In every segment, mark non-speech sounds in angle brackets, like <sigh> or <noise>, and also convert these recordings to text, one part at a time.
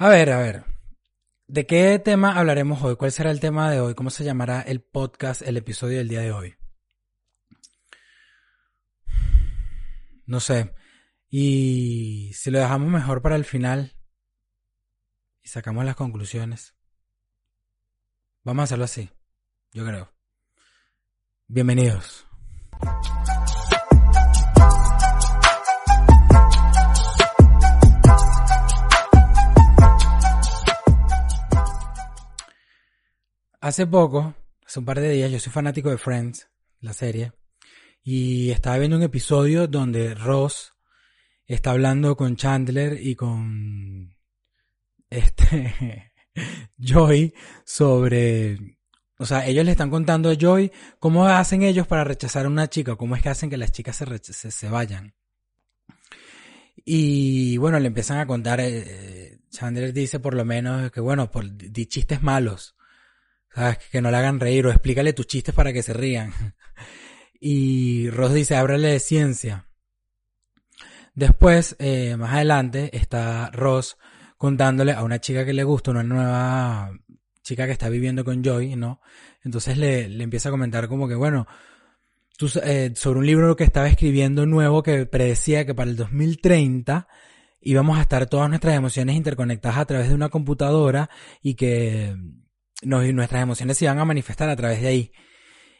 A ver, a ver. ¿De qué tema hablaremos hoy? ¿Cuál será el tema de hoy? ¿Cómo se llamará el podcast, el episodio del día de hoy? No sé. Y si lo dejamos mejor para el final y sacamos las conclusiones. Vamos a hacerlo así, yo creo. Bienvenidos. Hace poco, hace un par de días, yo soy fanático de Friends, la serie, y estaba viendo un episodio donde Ross está hablando con Chandler y con este <laughs> Joy sobre o sea, ellos le están contando a Joy cómo hacen ellos para rechazar a una chica, cómo es que hacen que las chicas se, se, vayan. Y bueno, le empiezan a contar, eh, Chandler dice por lo menos que bueno, por di chistes malos. ¿Sabes? Que no le hagan reír o explícale tus chistes para que se rían. <laughs> y Ross dice, ábrele de ciencia. Después, eh, más adelante, está Ross contándole a una chica que le gusta, una nueva chica que está viviendo con Joy, ¿no? Entonces le, le empieza a comentar como que, bueno, tú, eh, sobre un libro que estaba escribiendo nuevo que predecía que para el 2030 íbamos a estar todas nuestras emociones interconectadas a través de una computadora y que nuestras emociones se iban a manifestar a través de ahí.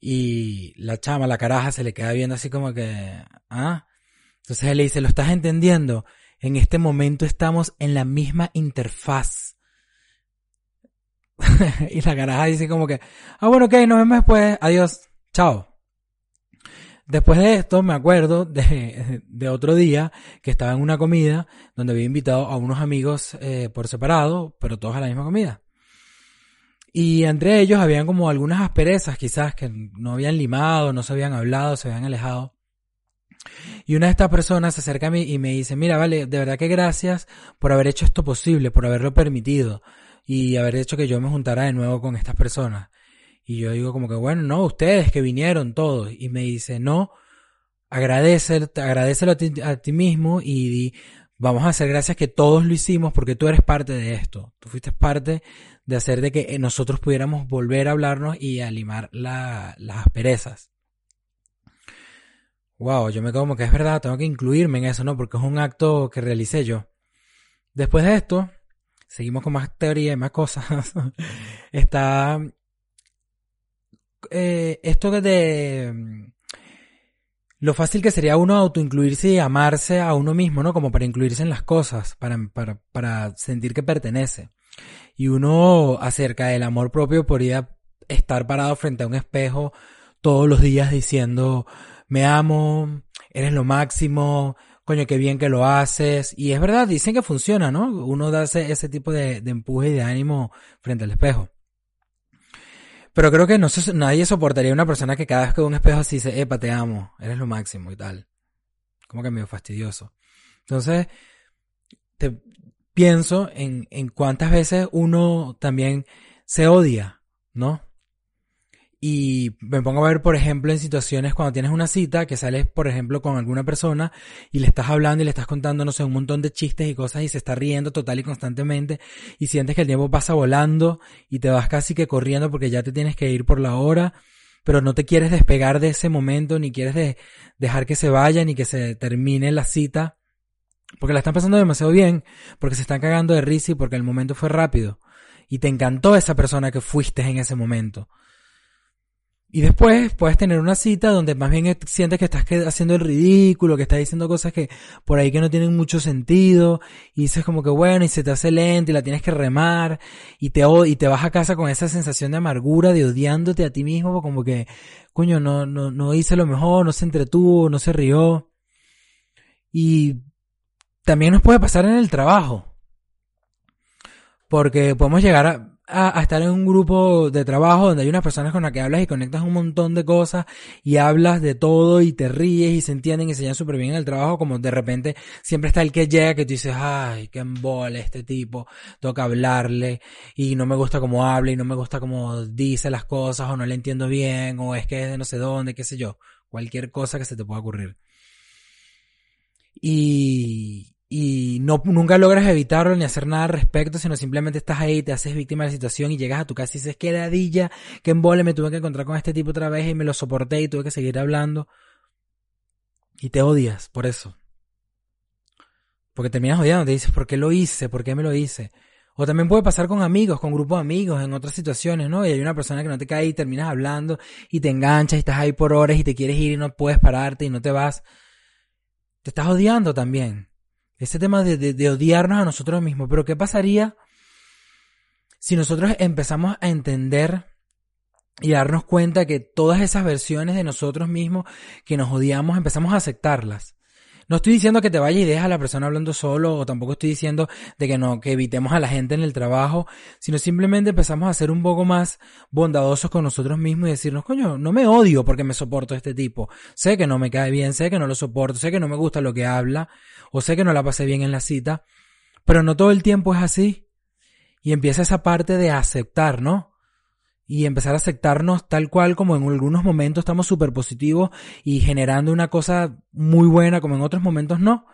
Y la chama, la caraja, se le queda viendo así como que, ¿ah? Entonces él le dice, ¿lo estás entendiendo? En este momento estamos en la misma interfaz. <laughs> y la caraja dice como que, ah, bueno, ok, nos vemos después, adiós, chao. Después de esto me acuerdo de, de, otro día que estaba en una comida donde había invitado a unos amigos eh, por separado, pero todos a la misma comida. Y entre ellos habían como algunas asperezas quizás que no habían limado, no se habían hablado, se habían alejado. Y una de estas personas se acerca a mí y me dice, mira, vale, de verdad que gracias por haber hecho esto posible, por haberlo permitido y haber hecho que yo me juntara de nuevo con estas personas. Y yo digo como que, bueno, no, ustedes que vinieron todos. Y me dice, no, agradecelo, agradecelo a ti, a ti mismo y di, vamos a hacer gracias que todos lo hicimos porque tú eres parte de esto. Tú fuiste parte de hacer de que nosotros pudiéramos volver a hablarnos y a limar las asperezas. Wow, yo me quedo como que es verdad, tengo que incluirme en eso, ¿no? Porque es un acto que realicé yo. Después de esto, seguimos con más teoría y más cosas. <laughs> Está eh, esto de lo fácil que sería uno autoincluirse y amarse a uno mismo, ¿no? Como para incluirse en las cosas, para, para, para sentir que pertenece. Y uno acerca del amor propio podría estar parado frente a un espejo todos los días diciendo, me amo, eres lo máximo, coño, qué bien que lo haces. Y es verdad, dicen que funciona, ¿no? Uno da ese, tipo de, de empuje y de ánimo frente al espejo. Pero creo que no nadie soportaría una persona que cada vez que ve un espejo así dice, epa, te amo, eres lo máximo y tal. Como que medio fastidioso. Entonces, te pienso en, en cuántas veces uno también se odia, ¿no? Y me pongo a ver, por ejemplo, en situaciones cuando tienes una cita, que sales, por ejemplo, con alguna persona y le estás hablando y le estás contando, no sé, un montón de chistes y cosas y se está riendo total y constantemente y sientes que el tiempo pasa volando y te vas casi que corriendo porque ya te tienes que ir por la hora, pero no te quieres despegar de ese momento ni quieres dejar que se vaya ni que se termine la cita porque la están pasando demasiado bien, porque se están cagando de risa y porque el momento fue rápido y te encantó esa persona que fuiste en ese momento. Y después puedes tener una cita donde más bien sientes que estás haciendo el ridículo, que estás diciendo cosas que por ahí que no tienen mucho sentido, y dices como que bueno, y se te hace lento y la tienes que remar, y te, y te vas a casa con esa sensación de amargura, de odiándote a ti mismo, como que, coño, no, no, no hice lo mejor, no se entretuvo, no se rió. Y también nos puede pasar en el trabajo. Porque podemos llegar a, a, estar en un grupo de trabajo donde hay unas personas con las que hablas y conectas un montón de cosas y hablas de todo y te ríes y se entienden y se llevan súper bien en el trabajo, como de repente siempre está el que llega que tú dices, ay, qué embole este tipo, toca hablarle y no me gusta cómo habla y no me gusta cómo dice las cosas o no le entiendo bien o es que es de no sé dónde, qué sé yo, cualquier cosa que se te pueda ocurrir. Y, y no, nunca logras evitarlo ni hacer nada al respecto, sino simplemente estás ahí, te haces víctima de la situación y llegas a tu casa y dices, qué ladilla, qué embole, me tuve que encontrar con este tipo otra vez y me lo soporté y tuve que seguir hablando. Y te odias por eso. Porque terminas odiando, te dices, ¿por qué lo hice? ¿Por qué me lo hice? O también puede pasar con amigos, con grupos de amigos, en otras situaciones, ¿no? Y hay una persona que no te cae y terminas hablando y te enganchas y estás ahí por horas y te quieres ir y no puedes pararte y no te vas. Te estás odiando también. Ese tema de, de, odiarnos a nosotros mismos. Pero ¿qué pasaría si nosotros empezamos a entender y darnos cuenta que todas esas versiones de nosotros mismos que nos odiamos empezamos a aceptarlas? No estoy diciendo que te vayas y dejes a la persona hablando solo, o tampoco estoy diciendo de que no, que evitemos a la gente en el trabajo, sino simplemente empezamos a ser un poco más bondadosos con nosotros mismos y decirnos, coño, no me odio porque me soporto este tipo. Sé que no me cae bien, sé que no lo soporto, sé que no me gusta lo que habla, o sé que no la pasé bien en la cita, pero no todo el tiempo es así. Y empieza esa parte de aceptar, ¿no? Y empezar a aceptarnos tal cual como en algunos momentos estamos súper positivos y generando una cosa muy buena, como en otros momentos no.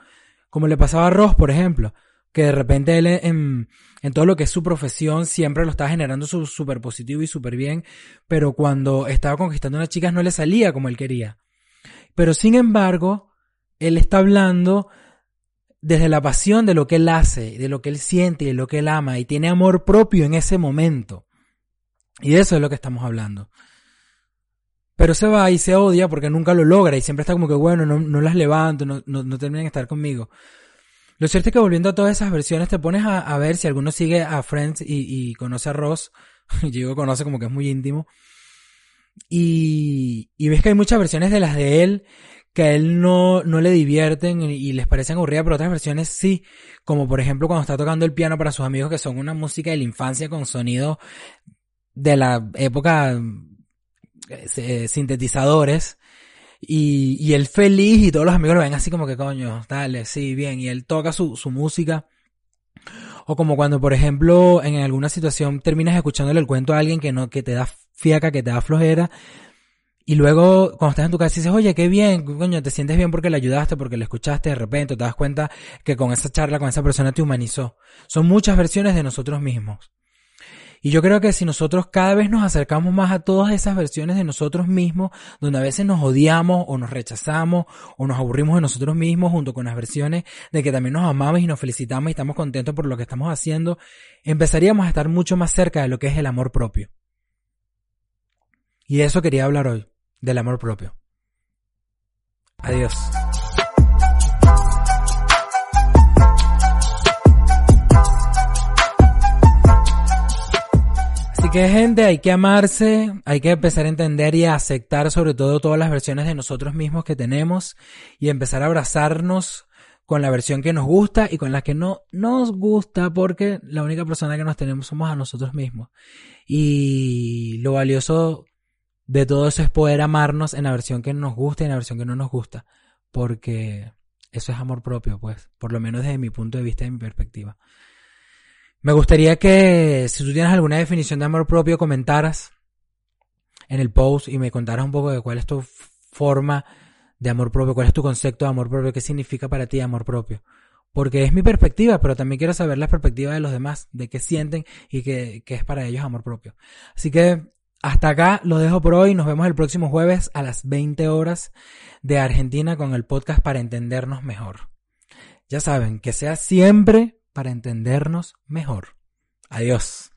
Como le pasaba a Ross, por ejemplo, que de repente él en, todo lo que es su profesión siempre lo estaba generando súper positivo y súper bien, pero cuando estaba conquistando a unas chicas no le salía como él quería. Pero sin embargo, él está hablando desde la pasión de lo que él hace, de lo que él siente y de lo que él ama, y tiene amor propio en ese momento. Y de eso es lo que estamos hablando. Pero se va y se odia porque nunca lo logra y siempre está como que, bueno, no, no las levanto, no, no, terminan de estar conmigo. Lo cierto es que volviendo a todas esas versiones, te pones a, a ver si alguno sigue a Friends y, y conoce a Ross. <laughs> Yo conoce como que es muy íntimo. Y, y ves que hay muchas versiones de las de él que a él no, no le divierten y les parecen aburridas, pero otras versiones sí. Como por ejemplo cuando está tocando el piano para sus amigos que son una música de la infancia con sonido de la época eh, sintetizadores. Y, y él feliz y todos los amigos lo ven así como que coño, dale, sí, bien. Y él toca su, su música. O como cuando, por ejemplo, en alguna situación terminas escuchándole el cuento a alguien que no, que te da fiaca, que te da flojera, y luego, cuando estás en tu casa, dices, oye, qué bien, coño, te sientes bien porque le ayudaste, porque le escuchaste de repente, te das cuenta que con esa charla, con esa persona te humanizó. Son muchas versiones de nosotros mismos. Y yo creo que si nosotros cada vez nos acercamos más a todas esas versiones de nosotros mismos, donde a veces nos odiamos o nos rechazamos o nos aburrimos de nosotros mismos, junto con las versiones de que también nos amamos y nos felicitamos y estamos contentos por lo que estamos haciendo, empezaríamos a estar mucho más cerca de lo que es el amor propio. Y de eso quería hablar hoy del amor propio. Adiós. Así que gente, hay que amarse, hay que empezar a entender y a aceptar sobre todo todas las versiones de nosotros mismos que tenemos y empezar a abrazarnos con la versión que nos gusta y con la que no nos gusta porque la única persona que nos tenemos somos a nosotros mismos. Y lo valioso de todo eso es poder amarnos en la versión que nos gusta y en la versión que no nos gusta. Porque eso es amor propio, pues. Por lo menos desde mi punto de vista y mi perspectiva. Me gustaría que si tú tienes alguna definición de amor propio comentaras en el post y me contaras un poco de cuál es tu forma de amor propio, cuál es tu concepto de amor propio, qué significa para ti amor propio. Porque es mi perspectiva, pero también quiero saber la perspectiva de los demás, de qué sienten y qué, qué es para ellos amor propio. Así que hasta acá lo dejo por hoy. Nos vemos el próximo jueves a las 20 horas de Argentina con el podcast para entendernos mejor. Ya saben, que sea siempre para entendernos mejor. Adiós.